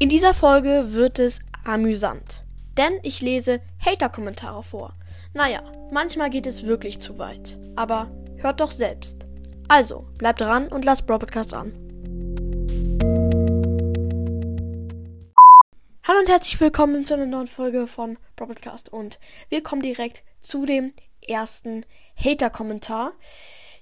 In dieser Folge wird es amüsant, denn ich lese Hater-Kommentare vor. Naja, manchmal geht es wirklich zu weit, aber hört doch selbst. Also, bleibt dran und lasst Bro Podcast an. Hallo und herzlich willkommen zu einer neuen Folge von Bro Podcast und wir kommen direkt zu dem ersten Hater-Kommentar.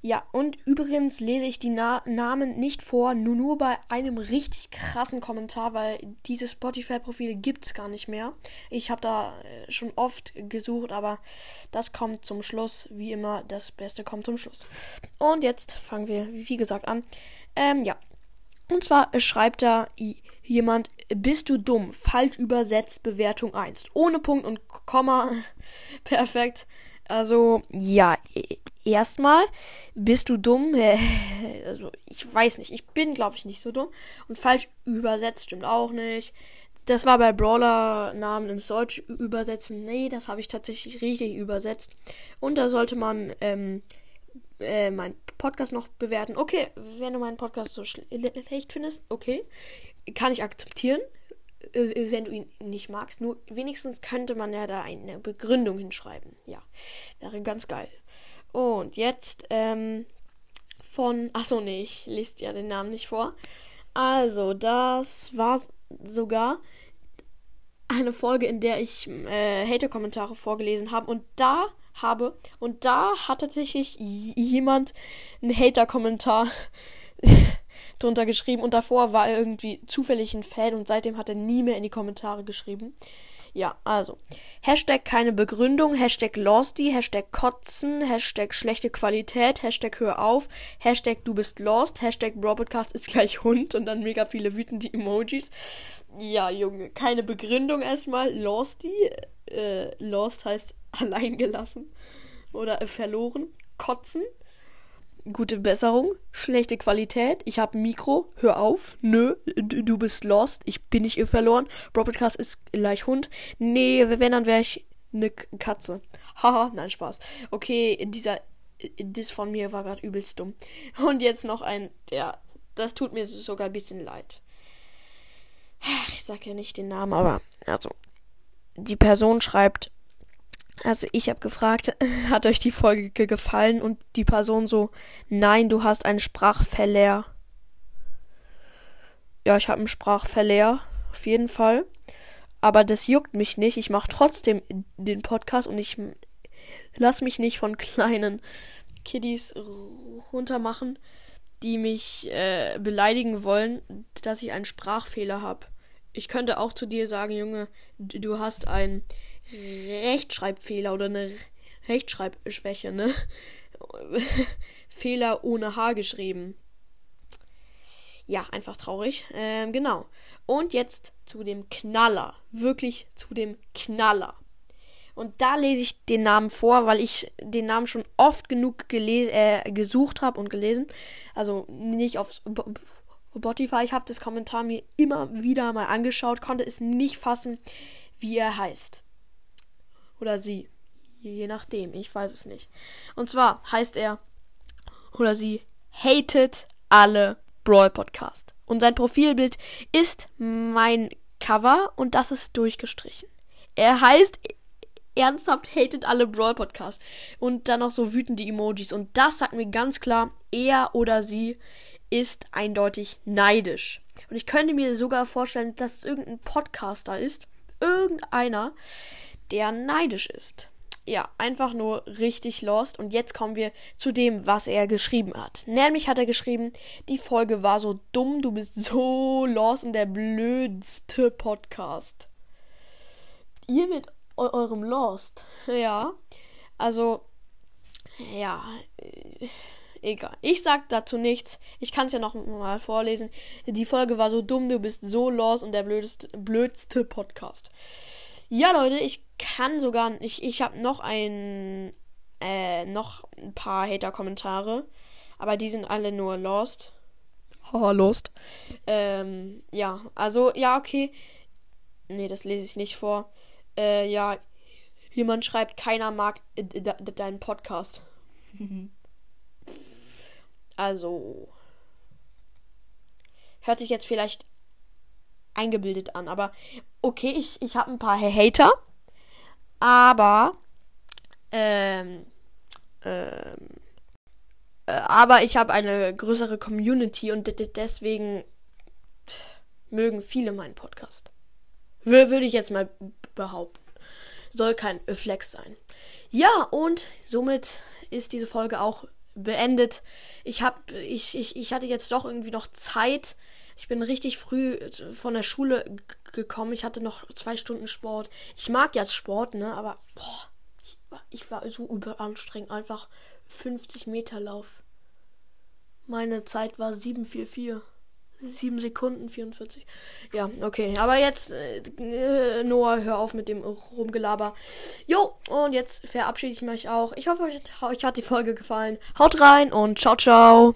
Ja, und übrigens lese ich die Na Namen nicht vor, nur, nur bei einem richtig krassen Kommentar, weil diese Spotify-Profile gibt es gar nicht mehr. Ich habe da äh, schon oft gesucht, aber das kommt zum Schluss. Wie immer, das Beste kommt zum Schluss. Und jetzt fangen wir, wie gesagt, an. Ähm, ja. Und zwar schreibt da jemand, bist du dumm? Falsch übersetzt, Bewertung 1. Ohne Punkt und Komma. Perfekt. Also, ja, erstmal bist du dumm. Also, ich weiß nicht. Ich bin, glaube ich, nicht so dumm. Und falsch übersetzt stimmt auch nicht. Das war bei Brawler-Namen ins Deutsch übersetzen. Nee, das habe ich tatsächlich richtig übersetzt. Und da sollte man ähm, äh, meinen Podcast noch bewerten. Okay, wenn du meinen Podcast so schlecht findest, okay. Kann ich akzeptieren. Äh, wenn du ihn nicht magst. Nur wenigstens könnte man ja da eine Begründung hinschreiben. Ja, wäre ganz geil. Und jetzt ähm, von. Achso, nee, ich lese ja den Namen nicht vor. Also, das war sogar eine Folge, in der ich äh, Hater-Kommentare vorgelesen habe. Und da habe. Und da hat tatsächlich jemand einen Hater-Kommentar drunter geschrieben und davor war er irgendwie zufällig ein Fan und seitdem hat er nie mehr in die Kommentare geschrieben. Ja, also. Hashtag keine Begründung, Hashtag Losty, Hashtag Kotzen, Hashtag schlechte Qualität, Hashtag hör auf, Hashtag du bist lost, Hashtag Broadcast ist gleich Hund und dann mega viele wütende Emojis. Ja, Junge, keine Begründung erstmal. Losty, äh, lost heißt allein gelassen oder äh, verloren. Kotzen, gute Besserung, schlechte Qualität, ich habe Mikro, hör auf, nö, du, bist lost, ich bin nicht ihr verloren, Broadcast ist gleich Hund, nee, wenn, dann wäre ich eine Katze. Haha, nein, Spaß. Okay, dieser, das von mir war gerade übelst dumm. Und jetzt noch ein, der, das tut mir sogar ein bisschen leid. Ich sag ja nicht den Namen, aber, also, die Person schreibt, also ich habe gefragt, hat euch die Folge gefallen? Und die Person so, nein, du hast einen Sprachverlehr. Ja, ich habe einen Sprachverlehr, auf jeden Fall. Aber das juckt mich nicht. Ich mache trotzdem den Podcast und ich lass mich nicht von kleinen Kiddies runtermachen, die mich äh, beleidigen wollen, dass ich einen Sprachfehler habe. Ich könnte auch zu dir sagen, Junge, du hast einen Rechtschreibfehler oder eine Rechtschreibschwäche, ne? Fehler ohne H geschrieben. Ja, einfach traurig. Ähm, genau. Und jetzt zu dem Knaller. Wirklich zu dem Knaller. Und da lese ich den Namen vor, weil ich den Namen schon oft genug äh, gesucht habe und gelesen. Also nicht auf Spotify. Ich habe das Kommentar mir immer wieder mal angeschaut, konnte es nicht fassen, wie er heißt. Oder sie. Je nachdem, ich weiß es nicht. Und zwar heißt er oder sie hated alle Brawl Podcast. Und sein Profilbild ist mein Cover und das ist durchgestrichen. Er heißt ernsthaft hated alle Brawl Podcast. Und dann noch so wütende Emojis. Und das sagt mir ganz klar, er oder sie ist eindeutig neidisch. Und ich könnte mir sogar vorstellen, dass es irgendein Podcaster ist. Irgendeiner, der neidisch ist. Ja, einfach nur richtig lost. Und jetzt kommen wir zu dem, was er geschrieben hat. Nämlich hat er geschrieben, die Folge war so dumm, du bist so lost und der blödste Podcast. Ihr mit eurem Lost. Ja. Also, ja. Äh, egal. Ich sag dazu nichts. Ich kann es ja noch mal vorlesen. Die Folge war so dumm, du bist so lost und der blödeste, blödste Podcast. Ja, Leute, ich kann sogar. Ich, ich habe noch ein. Äh, noch ein paar Hater-Kommentare. Aber die sind alle nur Lost. Haha, Lost. Ähm, ja, also, ja, okay. Nee, das lese ich nicht vor. Äh, ja. Jemand schreibt, keiner mag äh, deinen Podcast. also. Hört sich jetzt vielleicht eingebildet an. Aber okay, ich, ich habe ein paar Hater. Aber, ähm, ähm, äh, aber ich habe eine größere Community und deswegen mögen viele meinen Podcast. Würde ich jetzt mal behaupten. Soll kein Flex sein. Ja, und somit ist diese Folge auch beendet. Ich hab, ich, ich, ich hatte jetzt doch irgendwie noch Zeit. Ich bin richtig früh von der Schule gekommen. Ich hatte noch zwei Stunden Sport. Ich mag jetzt Sport, ne? Aber boah, ich, ich war so überanstrengend. Einfach 50 Meter Lauf. Meine Zeit war 744. 7 Sekunden 44. Ja, okay. Aber jetzt, äh, Noah, hör auf mit dem Rumgelaber. Jo, und jetzt verabschiede ich mich auch. Ich hoffe, euch hat die Folge gefallen. Haut rein und ciao, ciao.